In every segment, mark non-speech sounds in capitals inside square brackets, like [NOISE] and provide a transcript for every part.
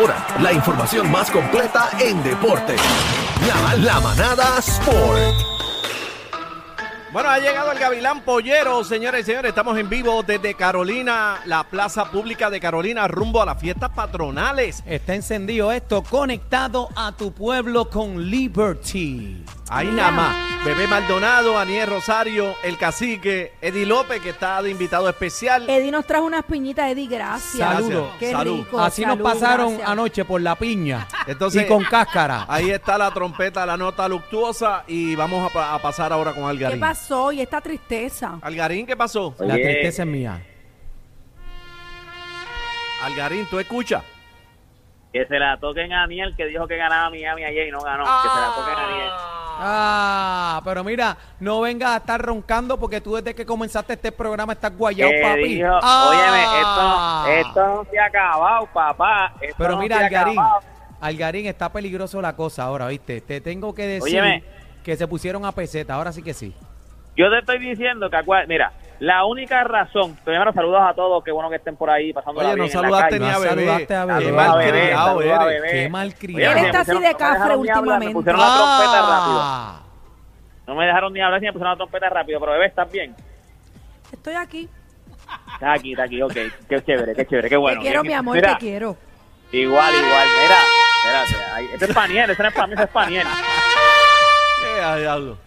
Ahora, la información más completa en deporte. La, la manada Sport. Bueno, ha llegado el Gavilán Pollero, señores y señores. Estamos en vivo desde Carolina, la plaza pública de Carolina, rumbo a las fiestas patronales. Está encendido esto, conectado a tu pueblo con Liberty. Ahí nada más. Bebé Maldonado, Aniel Rosario, el cacique, Eddie López, que está de invitado especial. Eddie nos trajo unas piñitas, Eddie, gracias. Saludos. Qué Salud. rico. Así salud, nos pasaron gracias. anoche por la piña Entonces- y con cáscara. Ahí está la trompeta, la nota luctuosa y vamos a, pa- a pasar ahora con ¿Qué Algarín. pasó? Y esta tristeza. Algarín, ¿qué pasó? La tristeza es mía. Algarín, ¿tú escuchas? Que se la toquen a Aniel, que dijo que ganaba Miami ayer y no ganó. Que se la toquen a Aniel. Ah, pero mira, no vengas a estar roncando porque tú desde que comenzaste este programa estás guayado, Que papi. dijo, Ah. óyeme, esto, no- esto no se ha acabado, papá. Esto Pero no mira, ha Algarín, acabado. Algarín, está peligroso la cosa ahora, ¿viste? Te tengo que decir Óyeme. que se pusieron a peseta, ahora sí que sí. Yo te estoy diciendo que, mira, la única razón, primero saludos a todos, qué bueno que estén por ahí pasando Oye, no saludaste ni a No bebé. saludaste a bebé. Qué Saludos a mal bebé, criado saludos a eres. Qué mal Oye, criado. Él está así de no me cafre dejaron ni hablar, Me últimamente. pusieron la trompeta rápido. Ah. No me dejaron ni hablar ni me pusieron la trompeta rápido. Pero bebé, ¿estás bien? Estoy aquí. Está aquí, está aquí, ok. Qué chévere, qué chévere, qué bueno. te quiero, mi amor, te quiero. Igual, igual. Mira, espérate. Este es Paniel, este no es para mí, este es Paniel. ¿Qué a diablo?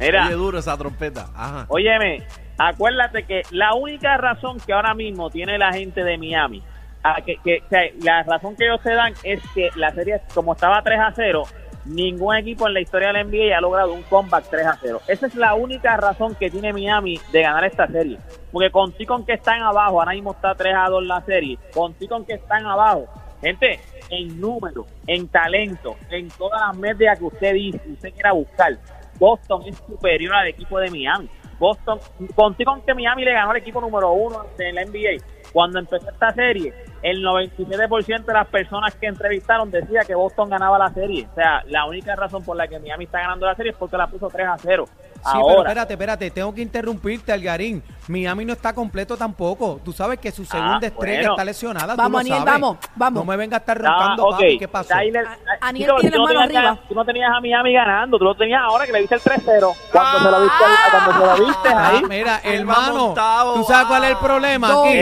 Mira, Oye, duro esa trompeta. Ajá. óyeme, acuérdate que la única razón que ahora mismo tiene la gente de Miami, a que, que- o sea, la razón que ellos se dan es que la serie, como estaba 3 a 0, ningún equipo en la historia del NBA ha logrado un comeback 3 a 0. Esa es la única razón que tiene Miami de ganar esta serie. Porque contigo con que están abajo, ahora mismo está 3 a 2 la serie, contigo con que están abajo, gente, en número, en talento, en todas las medias que usted dice, usted quiera buscar, Boston es superior al equipo de Miami. Boston, contigo con que Miami le ganó al equipo número uno en la NBA. Cuando empezó esta serie, el 97% de las personas que entrevistaron decía que Boston ganaba la serie. O sea, la única razón por la que Miami está ganando la serie es porque la puso 3 a 0. Sí, pero Ahora, espérate, espérate, tengo que interrumpirte, Algarín. Miami no está completo tampoco. Tú sabes que su segunda estrella bueno. está lesionada. Vamos, Aniel, sabes. vamos, vamos. No me vengas a estar Ah, roncando, papi. ¿Qué pasó? Tyler- A- ah, Aniel Chico, tiene tú no mano arriba. Tú no tenías a Miami ganando, tú lo tenías ahora que le viste el 3-0. Cuando se lo viste, cuando se lo viste Ah, ahí. mira, hermano, montado, ¿tú sabes cuál es el ah. problema aquí?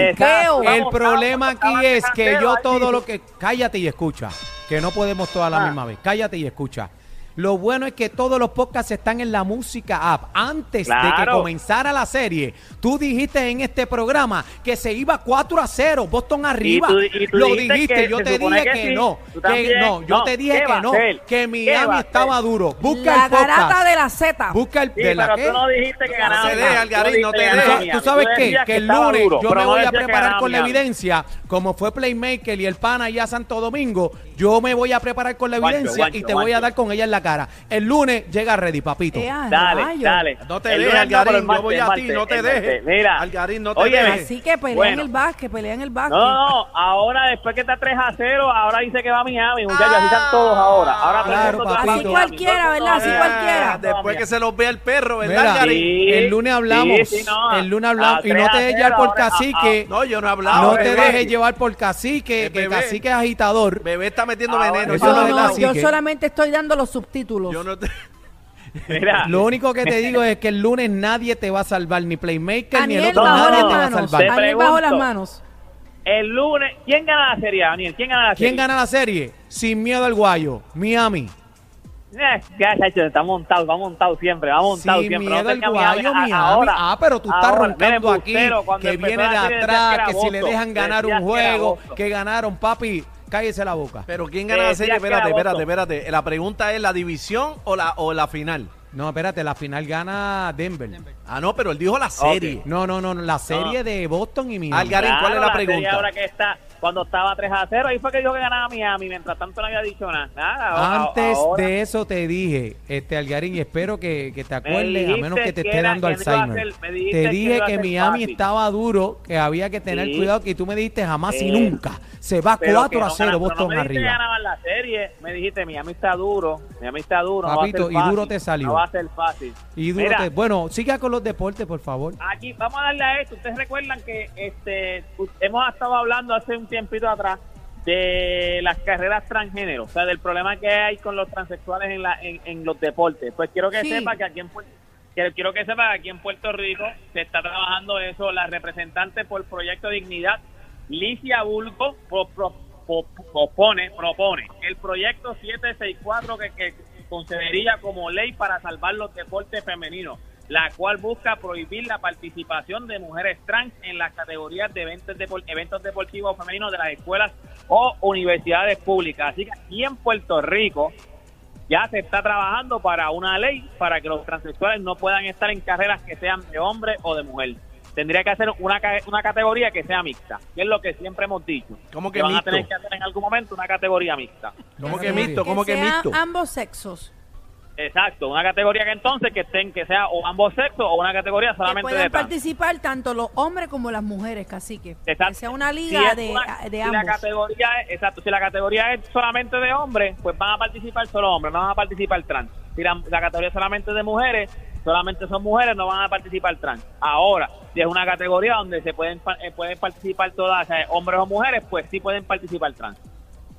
El problema aquí es que yo todo lo que... Cállate y escucha, que no podemos todas a la Ah. misma vez. Cállate y escucha. Lo bueno es que todos los podcasts están en la música app. Antes de que comenzara la serie, tú dijiste en este programa que se iba 4 a 0, Boston arriba. tú- y tú Lo dijiste yo te dije que que, sí. no. Que no, yo No, te dije ¿qué va que no, que ¿Qué va Miami estaba duro. Busca La el podcast. garata de la Z. Busca el Sí, de la pero qué? tú no dijiste que ganaba. no te ganaba ¿Tú sabes Tú qué? Que el lunes duro, yo me no voy a preparar con la evidencia, como fue Playmaker y el pana allá a Santo Domingo, yo me voy a preparar con la Guancho, evidencia y guancho, te voy a dar con ella en la cara. El lunes llega ready, papito. Eh, Dale, rayos. dale. No te dejes, Algarín. Yo martes, voy el a ti, no te dejes. Mira, Algarín, no te Oye, dejes. Así que pelea en Bueno. el básquet, pelea en el básquet. No, no, ahora después que está 3 a 0, ahora dice que va a Miami, muchachos, así están todos ahora. Ahora Claro, papito. Así cualquiera, ¿verdad? Así cualquiera. Ah, Después que se los vea el perro, ¿verdad, Mira, Algarín? Sí, el lunes hablamos, sí, sí, no, el lunes hablamos y no 3 te dejes 0 llevar por ahora, a- cacique. No, yo no he hablado. No te dejes llevar por cacique, que cacique es agitador. Bebé está metiendo Ahora, veneno. eso yo no No, es no, no, así yo que- solamente estoy dando los subtítulos. yo no te... Mira, [LAUGHS] Lo único que te [LAUGHS] digo es que el lunes nadie te va a salvar, ni Playmaker, ni el otro, bajo nadie te va a salvar. Te Aniel bajo las pregunto. manos. El lunes, ¿quién gana la serie, Daniel? ¿Quién gana la serie? ¿Quién gana la serie? Sin miedo al guayo. Miami. Eh, ya, chacho, está montado, va montado siempre, va montado Sin siempre. miedo No al guayo, Miami. ahora, ah, pero tú estás ahora, roncando aquí. Que viene de atrás, que si le dejan ganar un juego, que ganaron, papi. Cállese la boca. Pero ¿quién gana la Eh, serie? Espérate, espérate, espérate. La pregunta es la división o la, o la final. No, espérate, la final gana Denver. Ah, no, pero él dijo la serie. No, no, no, no, la serie de Boston y Miami. Algarín, ¿cuál es la serie pregunta? ahora que está, cuando estaba 3 a 0, ahí fue que dijo que ganaba Miami, mientras tanto no había dicho nada. Antes ahora- de eso te dije, este Algarín, y espero que, que te acuerdes, a menos que te que esté era- dando no Alzheimer. dijiste te dije que Miami fácil. estaba duro, que había que tener Sí. cuidado, que tú me dijiste jamás y nunca. Se va Pero 4 que a no 0 ganan- pero Boston no me arriba. ganaban la serie, me dijiste Miami está duro, Miami está duro, no va a Papito, ser y fácil, duro te salió. No va a ser fácil. Y duro Mira, te- Bueno, siga con los deportes, por favor. Aquí vamos a darle a esto. Ustedes recuerdan que este hemos estado hablando hace un tiempito atrás de las carreras transgénero, o sea, del problema que hay con los transexuales en, la, en, en los deportes. Pues quiero que Sí. sepa que aquí en Puerto que- quiero que sepa que aquí en Puerto Rico se está trabajando eso. La representante por Proyecto Dignidad, Licia Bulgo, pro- pro- pro- propone, propone el proyecto 764 que, que concedería como ley para salvar los deportes femeninos, la cual busca prohibir la participación de mujeres trans en las categorías de eventos, depor- eventos deportivos femeninos de las escuelas o universidades públicas. Así que aquí en Puerto Rico ya se está trabajando para una ley para que los transexuales no puedan estar en carreras que sean de hombre o de mujer. Tendría que hacer una, ca- una categoría que sea mixta, que es lo que siempre hemos dicho. ¿Cómo que van mixto? a tener que hacer en algún momento una categoría mixta. ¿Cómo que mixto? ¿Cómo que sea mixto? ambos sexos. Exacto, una categoría que entonces que estén que sea o ambos sexos o una categoría Que solamente de puedan participar tanto los hombres como las mujeres, cacique. Exacto. Que sea una liga de, una- de si ambos. la categoría es, exacto, si la categoría es solamente de hombres, pues van a participar solo hombres, no van a participar trans. Si la, la categoría es solamente de mujeres, solamente son mujeres, no van a participar trans. Ahora, si es una categoría donde se pueden eh, pueden participar todas, o sea, hombres o mujeres, pues sí pueden participar trans.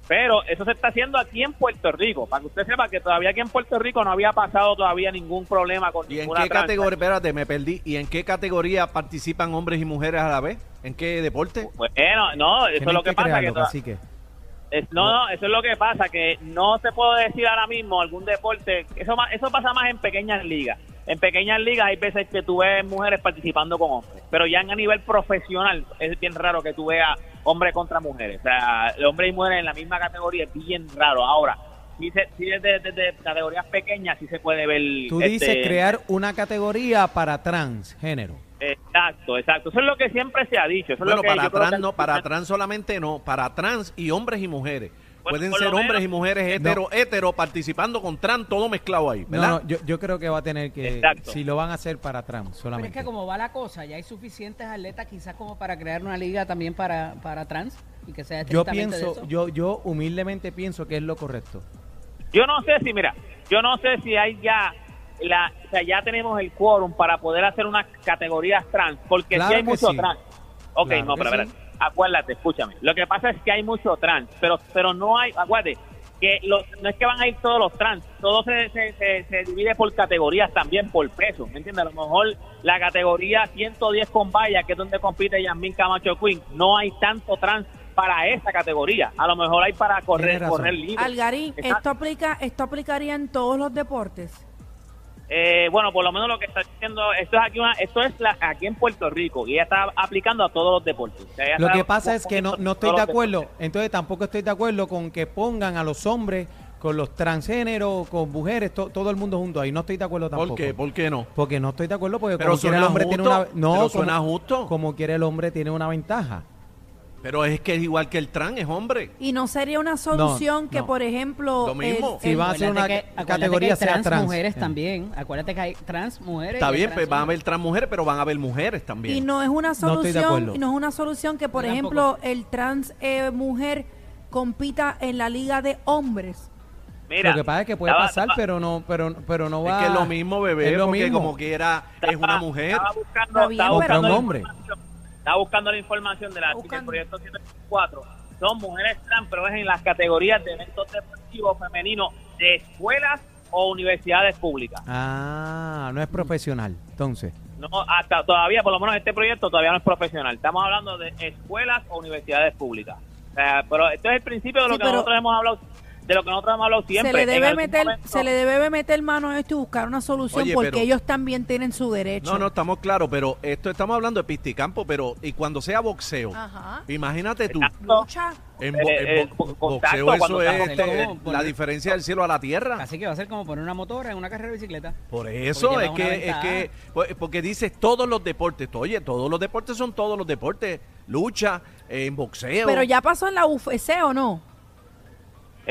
Pero eso se está haciendo aquí en Puerto Rico, para que usted sepa que todavía aquí en Puerto Rico no había pasado todavía ningún problema con ¿Y en ninguna qué categoría? Espérate, me perdí. ¿Y en qué categoría participan hombres y mujeres a la vez? ¿En qué deporte? Bueno, no, eso es lo que, pasa. Que cacique. Es- no, no, eso es lo que pasa, que no se puede decir ahora mismo algún deporte, eso eso pasa más en pequeñas ligas. En pequeñas ligas hay veces que tú ves mujeres participando con hombres, pero ya en a nivel profesional es bien raro que tú veas hombres contra mujeres. O sea, hombres y mujeres en la misma categoría es bien raro. Ahora, sí, se, sí desde, desde categorías pequeñas sí se puede ver... Tú este, dices crear una categoría para transgénero. Exacto, exacto. Eso es lo que siempre se ha dicho. Eso es Bueno, lo que para trans que- no, para trans solamente no, para trans y hombres y mujeres. Bueno, Pueden ser hombres menos- y mujeres hetero, hetero, participando con trans, todo mezclado ahí, ¿verdad? no, yo, yo creo que va a tener que, Exacto. si lo van a hacer para trans Pero es solamente. que como va la cosa, ya hay suficientes atletas quizás como para crear una liga también para, para trans y que sea Yo pienso, eso. yo, yo humildemente pienso que es lo correcto. Yo no sé si, mira, yo no sé si hay ya, la, o sea, ya tenemos el quórum para poder hacer unas categorías trans, porque Claro si hay que mucho sí. trans. Ok, Claro no, pero sí. Acuérdate, escúchame. Lo que pasa es que hay mucho trans, pero pero no hay, acuérdate, que los, no es que van a ir todos los trans, todo se, se, se, se divide por categorías también, por peso, ¿me entiendes? A lo mejor la categoría 110 con valla, que es donde compite Yasmin Camacho Queen, no hay tanto trans para esa categoría. A lo mejor hay para correr, correr libre. Algarín, esto aplica, esto aplicaría en todos los deportes. Eh, bueno, por lo menos lo que está diciendo, esto es aquí, una, esto es la, aquí en Puerto Rico y ella está aplicando a todos los deportes. O sea, ella Lo que pasa es que no, no estoy de acuerdo, entonces tampoco estoy de acuerdo con que pongan a los hombres con los transgéneros, con mujeres, to- todo el mundo junto ahí. No estoy de acuerdo tampoco. ¿Por qué? ¿Por qué no? Porque no estoy de acuerdo porque Pero como quiera el hombre tiene una no, pero suena como- justo. Como quiere el hombre tiene una ventaja. Pero es que es igual que el trans, es hombre. Y no sería una solución que, no. por ejemplo, Lo mismo. el- Si va a ser una que- categoría que hay sea trans, trans. mujeres Eh. también. Acuérdate que hay trans mujeres. Está bien, trans pues van a haber trans mujeres, pero van a haber mujeres también. y no es una estoy de solución, acuerdo. y no es una solución que, por ejemplo, el trans eh, mujer compita en la liga de hombres. Mira, lo que pasa es que puede estaba- pasar, estaba- pero no, pero, pero no va. es que es lo mismo, bebé, Es lo porque mismo. como quiera es una mujer. Estaba buscando, estaba buscando un hombre. Estaba buscando la información de la, del proyecto 704. Son mujeres trans, pero es en las categorías de eventos deportivos femeninos de escuelas o universidades públicas. Ah, no es profesional, entonces. No, hasta todavía, por lo menos este proyecto todavía no es profesional. Estamos hablando de escuelas o universidades públicas. Pero esto es el principio de lo Sí, que pero- nosotros hemos hablado, de lo que nosotros hemos hablado siempre. se le debe meter momento- se le debe meter mano a esto y buscar una solución Oye, porque pero- ellos también tienen su derecho. No, no, estamos claros, pero esto estamos hablando de pisticampo, pero y cuando sea boxeo, Ajá. imagínate tú. Lucha. en, bo- Eh, en eh, bo- boxeo eso es este, la diferencia del cielo a la tierra. Así que va a ser como poner una motora en una carrera de bicicleta. Por eso es que, es que, pues, porque dices todos los deportes. Oye, todos los deportes son todos los deportes. Lucha, en boxeo. Pero ya pasó en la UFC o no?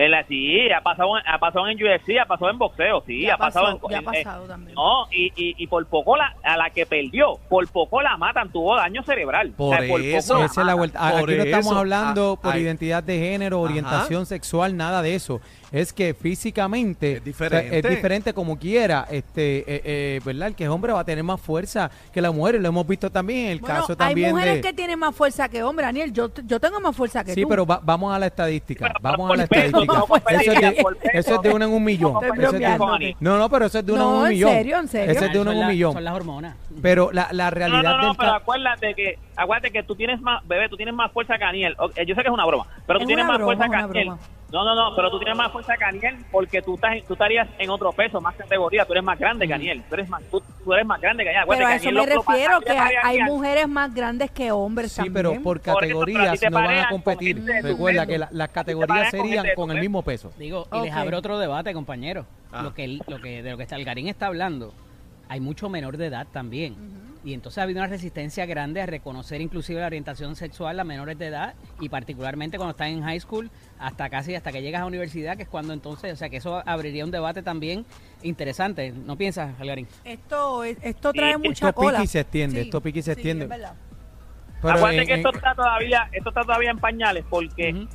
La- sí, ha pasado, ha pasado en UFC, ha pasado en boxeo, sí, Ya ha pasado en... ya ha en- pasado también. No, y, y, y por poco la, a la que perdió, por poco la matan, tuvo daño cerebral. Por poco eso, la Esa es la matan. vuelta. Por Aquí no estamos hablando ah, por ay. identidad de género, Ajá. orientación sexual, nada de eso. Es que físicamente Es diferente. o sea, es diferente como quiera, este, eh, eh, ¿verdad? El que es hombre va a tener más fuerza que la mujer, y lo hemos visto también en el Bueno, caso hay también mujeres de que tienen más fuerza que hombres, Daniel. Yo, yo tengo más fuerza que Sí, tú. pero va- vamos a la estadística. Pero vamos a la peso, estadística. Eso es, de, eso es de uno en un millón. No, Estoy Eso es de- bromeándote. no, no, pero eso es de uno en un ¿en millón. serio? ¿En serio? Eso es de uno Son en un la- millón. Son las hormonas. Pero la, la realidad no, no, del pero acuérdate que, acuérdate que tú tienes más, bebé, tú tienes más fuerza que Aniel. Ok, Yo sé que es una broma, pero tú Es tienes una más fuerza que una Aniel. broma. No, no, no, pero tú tienes más fuerza que Aniel porque tú estás, tú estarías en otro peso, más categoría. Tú eres más grande que Aniel. Tú eres más, tú, tú eres más grande que Aniel. Pero a eso Aniel me refiero, que hay, mujeres más grandes que hombres Sí, también. pero por Por eso, pero a ti categorías te no van a competir. Recuerda que la- las categorías con serían con el mismo peso. Digo, y les abre otro debate, compañero. Ah. Lo que, lo que, de lo que está, el Garín está hablando, hay mucho menor de edad también. Y entonces ha habido una resistencia grande a reconocer inclusive la orientación sexual a menores de edad y particularmente cuando están en high school hasta casi hasta que llegas a universidad, que es cuando entonces, o sea que eso abriría un debate también interesante. ¿No piensas, Algarín? Esto, esto Sí, trae esto mucha pica cola. y se extiende, esto pica y se sí, extiende. es verdad. Pero Acuérdate en- que esto en- está todavía, esto está todavía en pañales porque Ujú.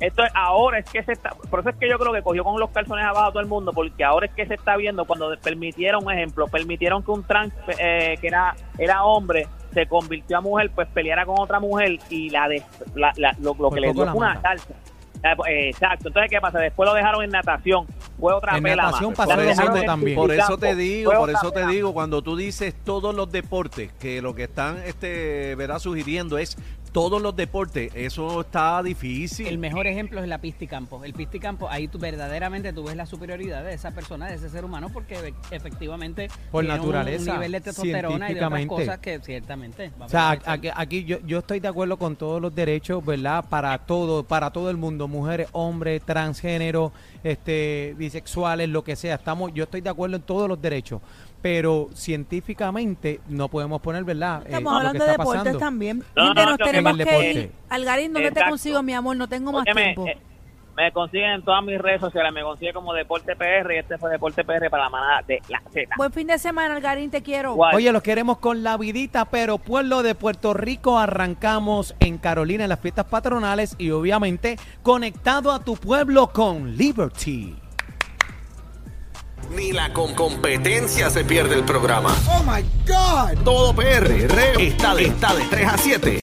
Esto es- ahora es que se está, por eso es que yo creo que cogió con los calzones abajo a todo el mundo, porque ahora es que se está viendo cuando permitieron, un ejemplo, permitieron que un trans eh, que era, era hombre se convirtió a mujer, pues peleara con otra mujer y la, de, la, la- lo, lo Por que le dio fue una salsa. Eh, pues, Exacto, entonces ¿qué pasa? Después lo dejaron en natación, fue otra En pela natación más. dejaron mismo en también. Por eso te digo, por eso te digo, cuando tú dices todos los deportes, que lo que están este, verá sugiriendo es todos los deportes, eso está difícil. El mejor ejemplo es la pista y campo. El pista y campo, ahí tú verdaderamente tú ves la superioridad de esa persona, de ese ser humano, porque efectivamente Por tiene naturaleza, un nivel de testosterona y de otras cosas que ciertamente. O sea, aquí, aquí yo, yo estoy de acuerdo con todos los derechos, ¿verdad? Para todo, para todo el mundo, mujeres, hombres, transgénero, este, bisexuales, lo que sea. Estamos, yo estoy de acuerdo en todos los derechos, pero científicamente no podemos poner, ¿verdad? Eh, Estamos lo que hablando está de deportes pasando. también. No, Gente, no, nos no, tenemos en el que ir. Algarín, ¿dónde te Exacto. consigo, mi amor? No tengo más Óyeme, tiempo. eh, me consiguen en todas mis redes sociales, me consigue como Deporte PR y este fue Deporte PR para la manada de la Z. Buen fin de semana, Algarín, te quiero. Oye, los queremos con la vidita, pero pueblo de Puerto Rico arrancamos en Carolina en las fiestas patronales y obviamente conectado a tu pueblo con Liberty. Ni la con competencia se pierde el programa. Oh my God. Todo PR está de, está de 3 a 7